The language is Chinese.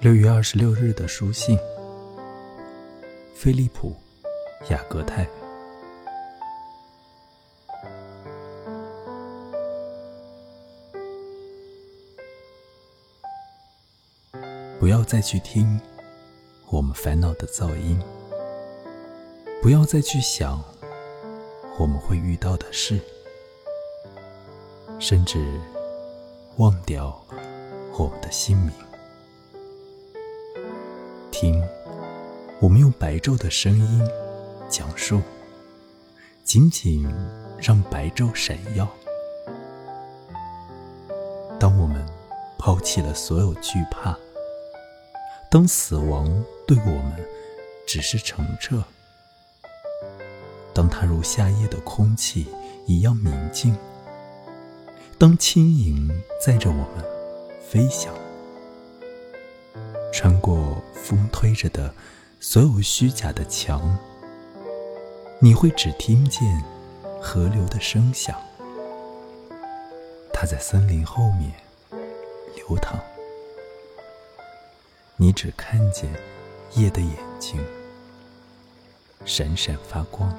六月二十六日的书信，菲利普·雅各泰。不要再去听我们烦恼的噪音，不要再去想我们会遇到的事，甚至忘掉我们的姓名。听，我们用白昼的声音讲述，仅仅让白昼闪耀。当我们抛弃了所有惧怕。当死亡对我们只是澄澈，当它如夏夜的空气一样明净，当轻盈载着我们飞翔，穿过风推着的所有虚假的墙，你会只听见河流的声响，它在森林后面流淌。你只看见夜的眼睛闪闪发光。